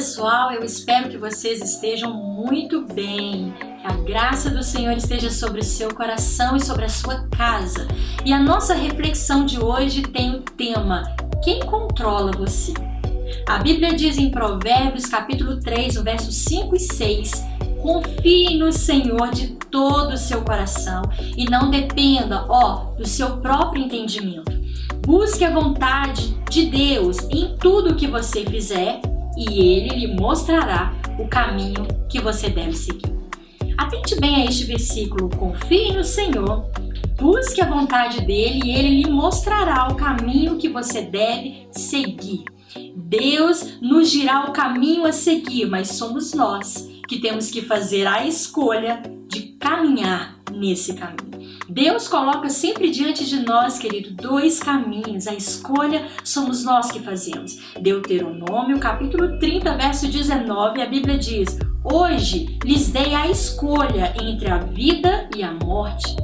pessoal, eu espero que vocês estejam muito bem. Que a graça do Senhor esteja sobre o seu coração e sobre a sua casa. E a nossa reflexão de hoje tem o tema: Quem controla você? A Bíblia diz em Provérbios, capítulo 3, no verso 5 e 6: Confie no Senhor de todo o seu coração e não dependa, ó, do seu próprio entendimento. Busque a vontade de Deus em tudo que você fizer e ele lhe mostrará o caminho que você deve seguir. Atente bem a este versículo: confie no Senhor, busque a vontade dele e ele lhe mostrará o caminho que você deve seguir. Deus nos dirá o caminho a seguir, mas somos nós que temos que fazer a escolha de caminhar nesse caminho. Deus coloca sempre diante de nós, querido, dois caminhos. A escolha somos nós que fazemos. Deuteronômio, capítulo 30, verso 19, a Bíblia diz: Hoje lhes dei a escolha entre a vida e a morte,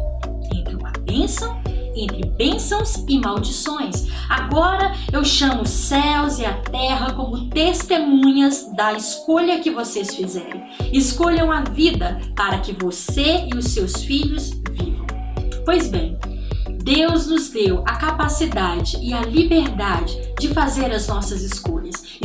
entre uma bênção entre bênçãos e maldições. Agora eu chamo os céus e a terra como testemunhas da escolha que vocês fizerem. Escolham a vida para que você e os seus filhos vivam. Pois bem, Deus nos deu a capacidade e a liberdade de fazer as nossas escolhas.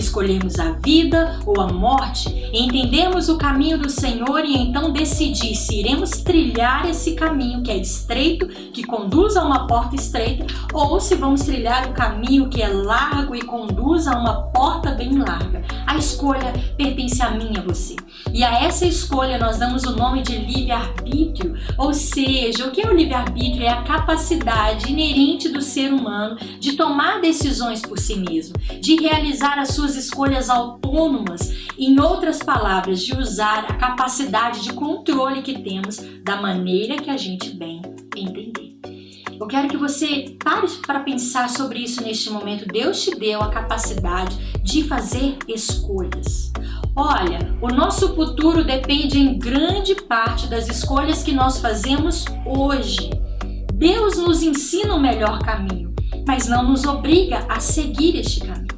Escolhemos a vida ou a morte, entendemos o caminho do Senhor e então decidir se iremos trilhar esse caminho que é estreito, que conduz a uma porta estreita, ou se vamos trilhar o caminho que é largo e conduz a uma porta bem larga. A escolha pertence a mim e a você. E a essa escolha nós damos o nome de livre-arbítrio, ou seja, o que é o livre-arbítrio? É a capacidade inerente do ser humano de tomar decisões por si mesmo, de realizar as suas escolhas autônomas, em outras palavras, de usar a capacidade de controle que temos da maneira que a gente bem entender. Eu quero que você pare para pensar sobre isso neste momento. Deus te deu a capacidade de fazer escolhas. Olha, o nosso futuro depende em grande parte das escolhas que nós fazemos hoje. Deus nos ensina o melhor caminho, mas não nos obriga a seguir este caminho.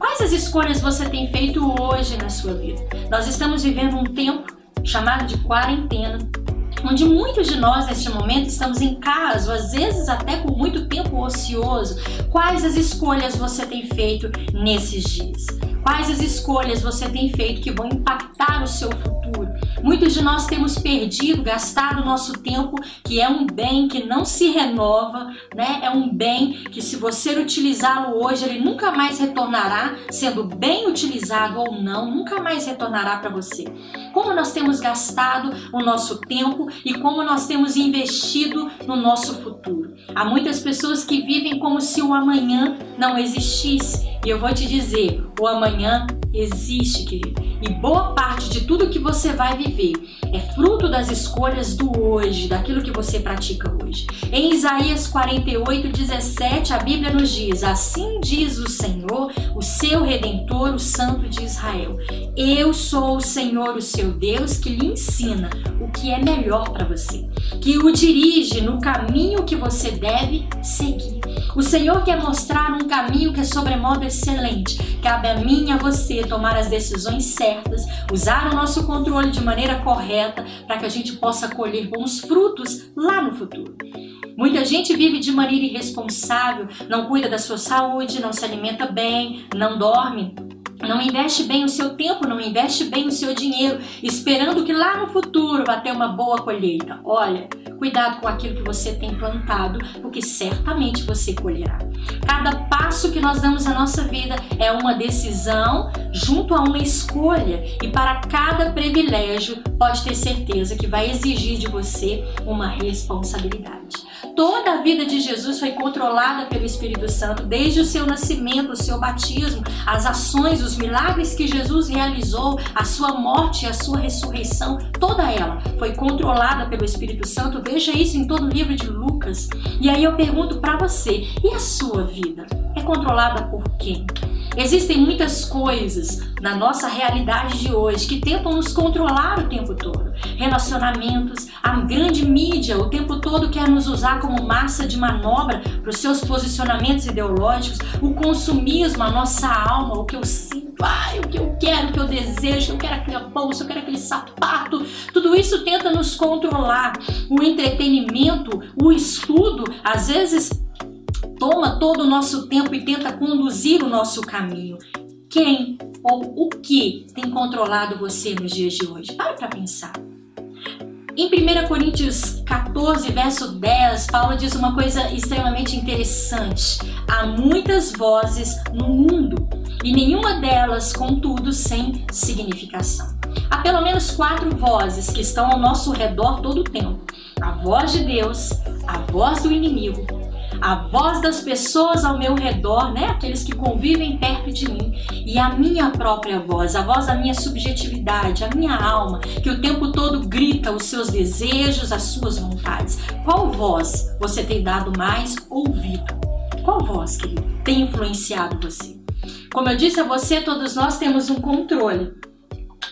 Quais as escolhas você tem feito hoje na sua vida? Nós estamos vivendo um tempo chamado de quarentena, onde muitos de nós neste momento estamos em casa, às vezes até com muito tempo ocioso. Quais as escolhas você tem feito nesses dias? Quais as escolhas você tem feito que vão impactar o seu futuro? Muitos de nós temos perdido, gastado o nosso tempo, que é um bem que não se renova, né? É um bem que se você utilizá-lo hoje, ele nunca mais retornará, sendo bem utilizado ou não, nunca mais retornará para você. Como nós temos gastado o nosso tempo e como nós temos investido no nosso futuro. Há muitas pessoas que vivem como se o amanhã não existisse. E eu vou te dizer, o amanhã existe, querido. E boa parte de tudo que você vai viver é fruto das escolhas do hoje, daquilo que você pratica hoje. Em Isaías 48, 17, a Bíblia nos diz: Assim diz o Senhor, o seu redentor, o Santo de Israel. Eu sou o Senhor, o seu Deus, que lhe ensina o que é melhor para você, que o dirige no caminho que você deve seguir. O Senhor quer mostrar um caminho que é sobremodo excelente. Cabe a mim e a você tomar as decisões certas, usar o nosso controle de maneira correta para que a gente possa colher bons frutos lá no futuro. Muita gente vive de maneira irresponsável, não cuida da sua saúde, não se alimenta bem, não dorme, não investe bem o seu tempo, não investe bem o seu dinheiro, esperando que lá no futuro vá ter uma boa colheita. Olha, cuidado com aquilo que você tem plantado, porque certamente você colherá. Cada passo que nós damos na nossa vida é uma decisão junto a uma escolha, e para cada privilégio, pode ter certeza que vai exigir de você uma responsabilidade. Toda a vida de Jesus foi controlada pelo Espírito Santo, desde o seu nascimento, o seu batismo, as ações, os milagres que Jesus realizou, a sua morte a sua ressurreição, toda ela foi controlada pelo Espírito Santo. Veja isso em todo o livro de Lucas. E aí eu pergunto para você, e a sua vida? É controlada por quem? Existem muitas coisas na nossa realidade de hoje que tentam nos controlar o tempo todo. Relacionamentos, a grande mídia o tempo todo quer nos usar como massa de manobra para os seus posicionamentos ideológicos, o consumismo, a nossa alma, o que eu sinto, ai, o que eu quero, o que eu desejo, eu quero aquele bolsa, eu quero aquele sapato. Tudo isso tenta nos controlar. O entretenimento, o estudo, às vezes toma todo o nosso tempo e tenta conduzir o nosso caminho. Quem ou o que tem controlado você nos dias de hoje? Pare para pensar. Em 1 Coríntios 14, verso 10, Paulo diz uma coisa extremamente interessante. Há muitas vozes no mundo e nenhuma delas, contudo, sem significação. Há pelo menos quatro vozes que estão ao nosso redor todo o tempo: a voz de Deus, a voz do inimigo, a voz das pessoas ao meu redor, né? Aqueles que convivem perto de mim, e a minha própria voz, a voz da minha subjetividade, a minha alma, que o tempo todo grita os seus desejos, as suas vontades. Qual voz você tem dado mais ouvido? Qual voz, querido, tem influenciado você? Como eu disse a você, todos nós temos um controle.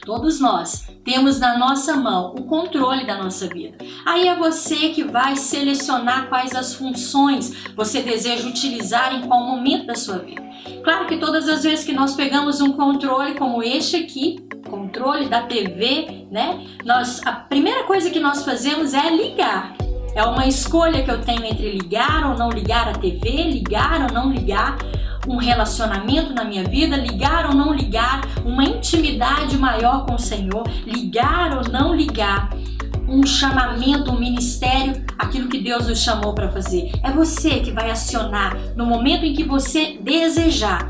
Todos nós temos na nossa mão o controle da nossa vida. Aí é você que vai selecionar quais as funções você deseja utilizar em qual momento da sua vida. Claro que todas as vezes que nós pegamos um controle como este aqui, controle da TV, né? Nós a primeira coisa que nós fazemos é ligar. É uma escolha que eu tenho entre ligar ou não ligar a TV, ligar ou não ligar um relacionamento na minha vida, ligar ou não ligar, uma intimidade maior com o Senhor, ligar ou não ligar, um chamamento, um ministério, aquilo que Deus nos chamou para fazer. É você que vai acionar no momento em que você desejar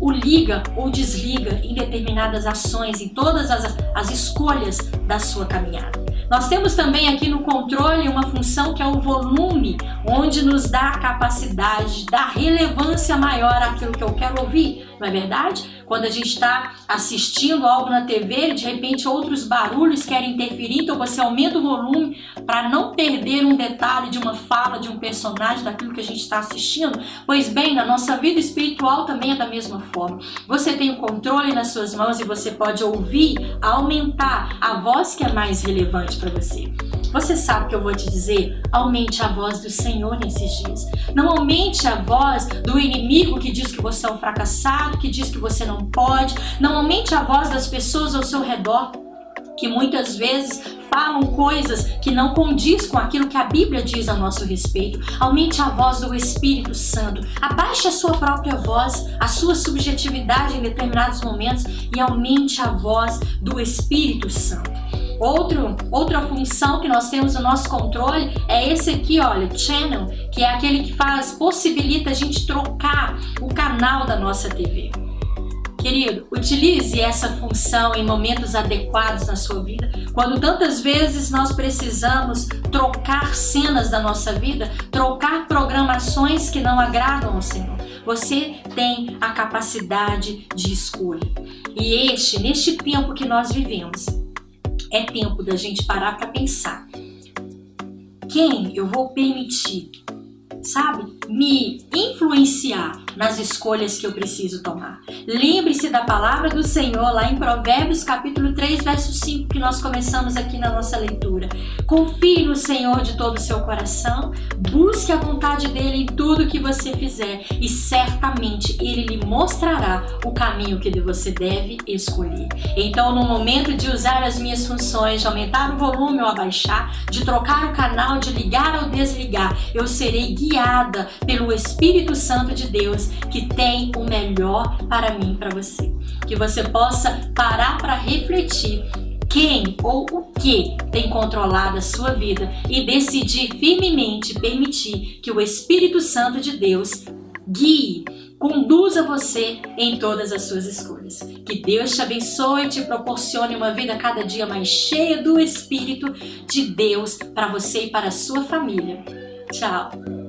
o liga ou desliga em determinadas ações, em todas as, as escolhas da sua caminhada. Nós temos também aqui no controle uma função que é o volume, onde nos dá a capacidade de dar relevância maior àquilo que eu quero ouvir, não é verdade? Quando a gente está assistindo algo na TV, de repente outros barulhos querem interferir, então você aumenta o volume para não perder um detalhe de uma fala de um personagem daquilo que a gente está assistindo. Pois bem, na nossa vida espiritual também é da mesma forma. Você tem o controle nas suas mãos e você pode ouvir, aumentar a voz que é mais relevante para você. Você sabe que eu vou te dizer? Aumente a voz do Senhor nesses dias. Não aumente a voz do inimigo que diz que você é um fracassado, que diz que você não pode. Não aumente a voz das pessoas ao seu redor que muitas vezes falam coisas que não condiz com aquilo que a Bíblia diz a nosso respeito. Aumente a voz do Espírito Santo. Abaixe a sua própria voz, a sua subjetividade em determinados momentos e aumente a voz do Espírito Santo. Outro, outra função que nós temos no nosso controle é esse aqui, olha, channel, que é aquele que faz, possibilita a gente trocar o canal da nossa TV. Querido, utilize essa função em momentos adequados na sua vida. Quando tantas vezes nós precisamos trocar cenas da nossa vida, trocar programações que não agradam ao Senhor. Você tem a capacidade de escolha. E este, neste tempo que nós vivemos, é tempo da gente parar para pensar. Quem eu vou permitir, sabe, me influenciar nas escolhas que eu preciso tomar. Lembre-se da palavra do Senhor lá em Provérbios capítulo 3, verso 5, que nós começamos aqui na nossa leitura. Confie no Senhor de todo o seu coração, busque a vontade dele em tudo que você fizer e certamente ele lhe mostrará o caminho que você deve escolher. Então, no momento de usar as minhas funções, de aumentar o volume ou abaixar, de trocar o canal, de ligar ou desligar, eu serei guiada pelo Espírito Santo de Deus que tem o melhor para mim, para você. Que você possa parar para refletir quem ou o que tem controlado a sua vida e decidir firmemente permitir que o Espírito Santo de Deus guie, conduza você em todas as suas escolhas. Que Deus te abençoe e te proporcione uma vida cada dia mais cheia do Espírito de Deus para você e para a sua família. Tchau!